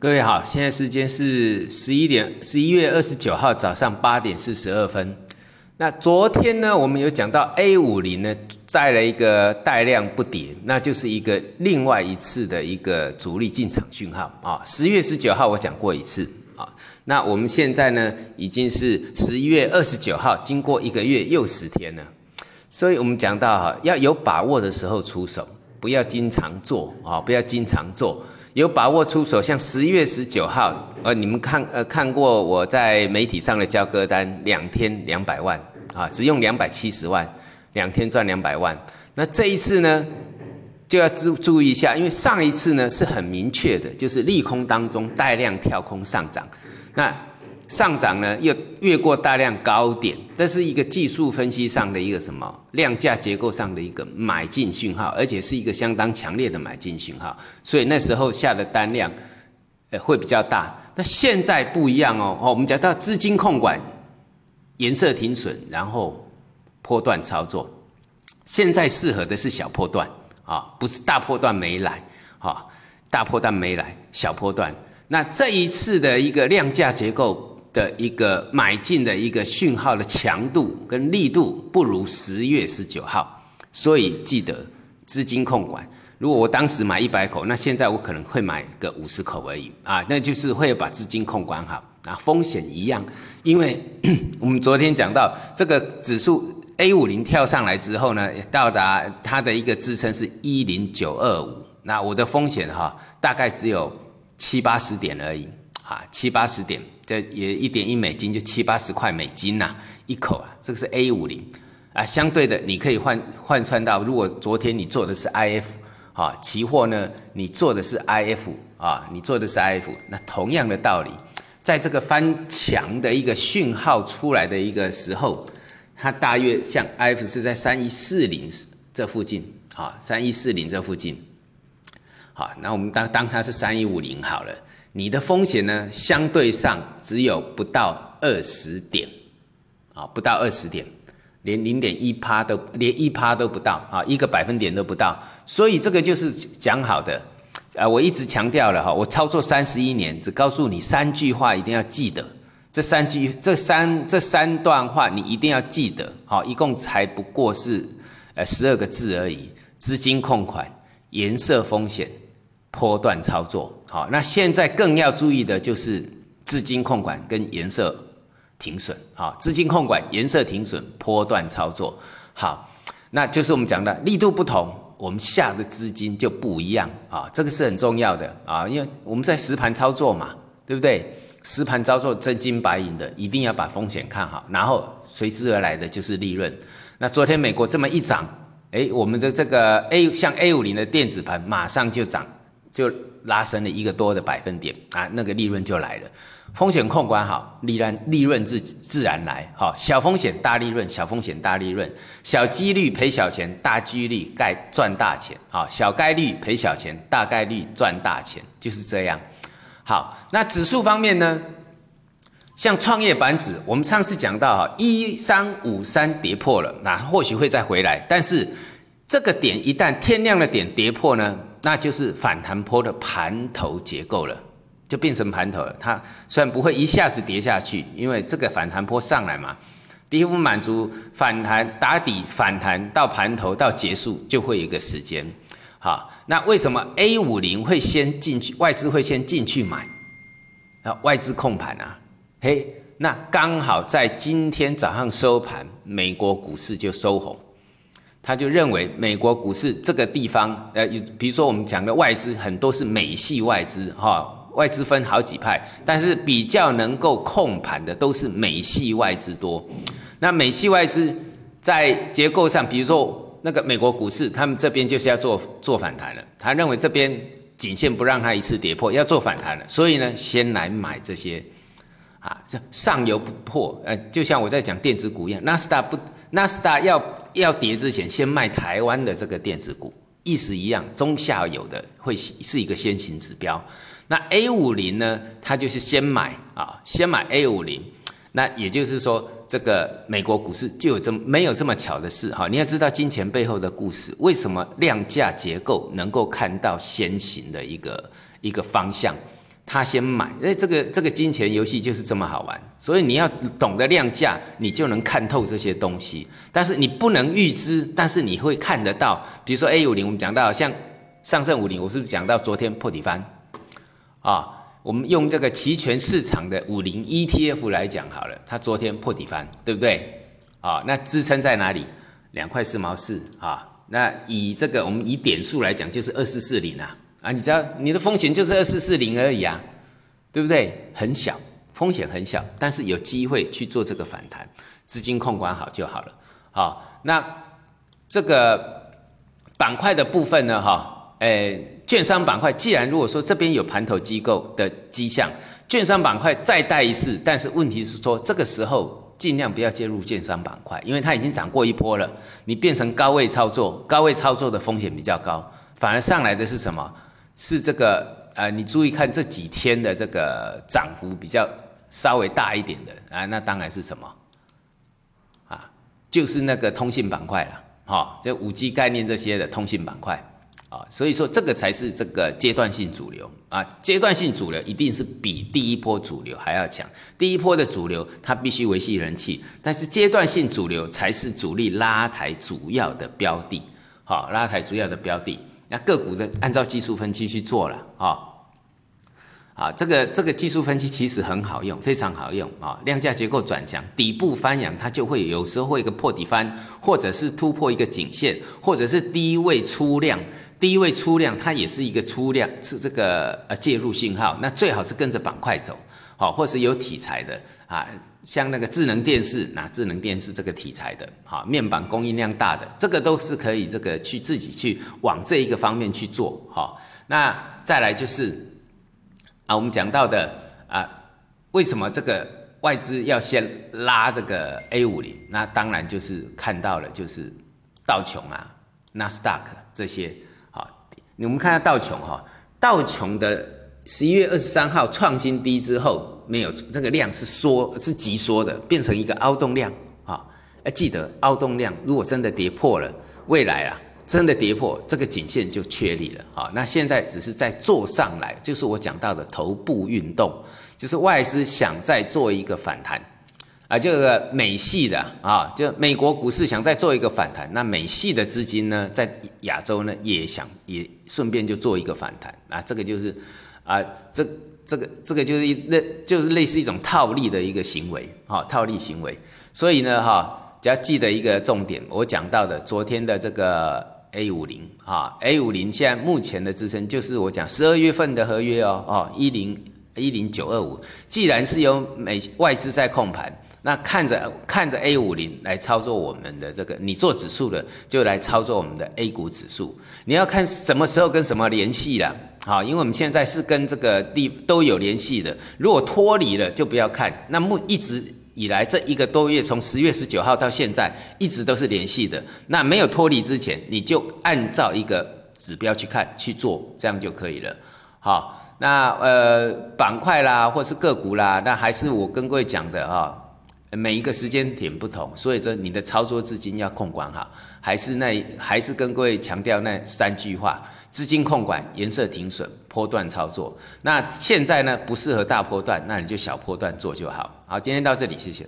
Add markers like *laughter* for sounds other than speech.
各位好，现在时间是十一点，十一月二十九号早上八点四十二分。那昨天呢，我们有讲到 A 五零呢带了一个带量不跌，那就是一个另外一次的一个主力进场讯号啊。十月十九号我讲过一次啊，那我们现在呢已经是十一月二十九号，经过一个月又十天了，所以我们讲到哈，要有把握的时候出手，不要经常做啊，不要经常做。有把握出手，像十一月十九号，呃，你们看，呃，看过我在媒体上的交割单，两天两百万，啊，只用两百七十万，两天赚两百万。那这一次呢，就要注注意一下，因为上一次呢是很明确的，就是利空当中带量跳空上涨，那。上涨呢，又越过大量高点，这是一个技术分析上的一个什么量价结构上的一个买进讯号，而且是一个相当强烈的买进讯号，所以那时候下的单量，呃，会比较大。那现在不一样哦，哦，我们讲到资金控管，颜色停损，然后波段操作，现在适合的是小波段啊，不是大波段没来，啊，大波段没来，小波段。那这一次的一个量价结构。的一个买进的一个讯号的强度跟力度不如十月十九号，所以记得资金控管。如果我当时买一百口，那现在我可能会买个五十口而已啊，那就是会把资金控管好啊，风险一样。因为 *coughs* 我们昨天讲到这个指数 A 五零跳上来之后呢，到达它的一个支撑是一零九二五，那我的风险哈大概只有七八十点而已。啊，七八十点，这也一点一美金就七八十块美金呐，一口啊，这个是 A 五零啊，相对的你可以换换算到，如果昨天你做的是 IF 啊，期货呢，你做的是 IF 啊，你做的是 IF，那同样的道理，在这个翻墙的一个讯号出来的一个时候，它大约像 IF 是在三一四零这附近啊，三一四零这附近，好，那我们当当它是三一五零好了。你的风险呢，相对上只有不到二十点，啊，不到二十点，连零点一趴都连一趴都不到啊，一个百分点都不到。所以这个就是讲好的，啊，我一直强调了哈，我操作三十一年，只告诉你三句话，一定要记得。这三句，这三这三段话你一定要记得，好，一共才不过是呃十二个字而已。资金控款，颜色风险。波段操作，好，那现在更要注意的就是资金控管跟颜色停损，好，资金控管、颜色停损、波段操作，好，那就是我们讲的力度不同，我们下的资金就不一样啊，这个是很重要的啊，因为我们在实盘操作嘛，对不对？实盘操作真金白银的，一定要把风险看好，然后随之而来的就是利润。那昨天美国这么一涨，哎，我们的这个 A 像 A 五零的电子盘马上就涨。就拉升了一个多的百分点啊，那个利润就来了。风险控管好，利润利润自自然来。好，小风险大利润，小风险大利润，小几率赔小钱，大几率概赚大钱。好，小概率赔小钱，大概率赚大钱，就是这样。好，那指数方面呢？像创业板指，我们上次讲到哈，一三五三跌破了，那或许会再回来，但是这个点一旦天亮的点跌破呢？那就是反弹坡的盘头结构了，就变成盘头了。它虽然不会一下子跌下去，因为这个反弹坡上来嘛，第一步满足反弹打底，反弹到盘头到结束就会有一个时间。好，那为什么 A 五零会先进去，外资会先进去买？啊，外资控盘啊，嘿，那刚好在今天早上收盘，美国股市就收红。他就认为美国股市这个地方，呃，比如说我们讲的外资很多是美系外资，哈，外资分好几派，但是比较能够控盘的都是美系外资多。那美系外资在结构上，比如说那个美国股市，他们这边就是要做做反弹了。他认为这边颈线不让它一次跌破，要做反弹了，所以呢，先来买这些，啊，这上游不破，呃，就像我在讲电子股一样，纳斯达不。纳斯达要要跌之前，先卖台湾的这个电子股，意思一样，中下游的会是一个先行指标。那 A 五零呢，它就是先买啊，先买 A 五零。那也就是说，这个美国股市就有这么没有这么巧的事哈。你要知道金钱背后的故事，为什么量价结构能够看到先行的一个一个方向？他先买，哎，这个这个金钱游戏就是这么好玩，所以你要懂得量价，你就能看透这些东西。但是你不能预知，但是你会看得到。比如说 A 五零，我们讲到像上证五零，我是不是讲到昨天破底翻？啊，我们用这个期权市场的五零 ETF 来讲好了，它昨天破底翻，对不对？啊，那支撑在哪里？两块四毛四啊。那以这个我们以点数来讲，就是二四四零啊。啊，你知道你的风险就是二四四零而已啊，对不对？很小，风险很小，但是有机会去做这个反弹，资金控管好就好了。好，那这个板块的部分呢？哈，诶，券商板块，既然如果说这边有盘头机构的迹象，券商板块再带一次，但是问题是说这个时候尽量不要介入券商板块，因为它已经涨过一波了，你变成高位操作，高位操作的风险比较高，反而上来的是什么？是这个啊，你注意看这几天的这个涨幅比较稍微大一点的啊，那当然是什么啊？就是那个通信板块了，哈，就五 G 概念这些的通信板块啊，所以说这个才是这个阶段性主流啊，阶段性主流一定是比第一波主流还要强。第一波的主流它必须维系人气，但是阶段性主流才是主力拉抬主要的标的，好，拉抬主要的标的。那个股的按照技术分析去做了啊，啊，这个这个技术分析其实很好用，非常好用啊。量价结构转强，底部翻扬，它就会有时候会一个破底翻，或者是突破一个颈线，或者是低位出量，低位出量它也是一个出量，是这个呃介入信号。那最好是跟着板块走，好，或是有题材的啊。像那个智能电视，拿智能电视这个题材的，哈，面板供应量大的，这个都是可以这个去自己去往这一个方面去做，哈。那再来就是啊，我们讲到的啊，为什么这个外资要先拉这个 A 五零？那当然就是看到了，就是道琼啊、纳斯达克这些，好，我们看下道琼哈，道琼的十一月二十三号创新低之后。没有，这个量是缩，是急缩的，变成一个凹洞量啊！哎，记得凹洞量，如果真的跌破了，未来啊，真的跌破，这个颈线就确立了啊！那现在只是在做上来，就是我讲到的头部运动，就是外资想再做一个反弹啊，这个美系的啊，就美国股市想再做一个反弹，那美系的资金呢，在亚洲呢也想也顺便就做一个反弹啊，这个就是啊这。这个这个就是一那就是类似一种套利的一个行为，哈，套利行为。所以呢，哈，只要记得一个重点，我讲到的昨天的这个 A 五零，哈，A 五零现在目前的支撑就是我讲十二月份的合约哦，哦，一零一零九二五。既然是由美外资在控盘，那看着看着 A 五零来操作我们的这个，你做指数的就来操作我们的 A 股指数。你要看什么时候跟什么联系了。好，因为我们现在是跟这个地都有联系的，如果脱离了就不要看。那目一直以来这一个多月，从十月十九号到现在，一直都是联系的。那没有脱离之前，你就按照一个指标去看去做，这样就可以了。好，那呃板块啦，或是个股啦，那还是我跟各位讲的哈，每一个时间点不同，所以说你的操作资金要控管好，还是那还是跟各位强调那三句话。资金控管、颜色停损、波段操作。那现在呢，不适合大波段，那你就小波段做就好。好，今天到这里，谢谢。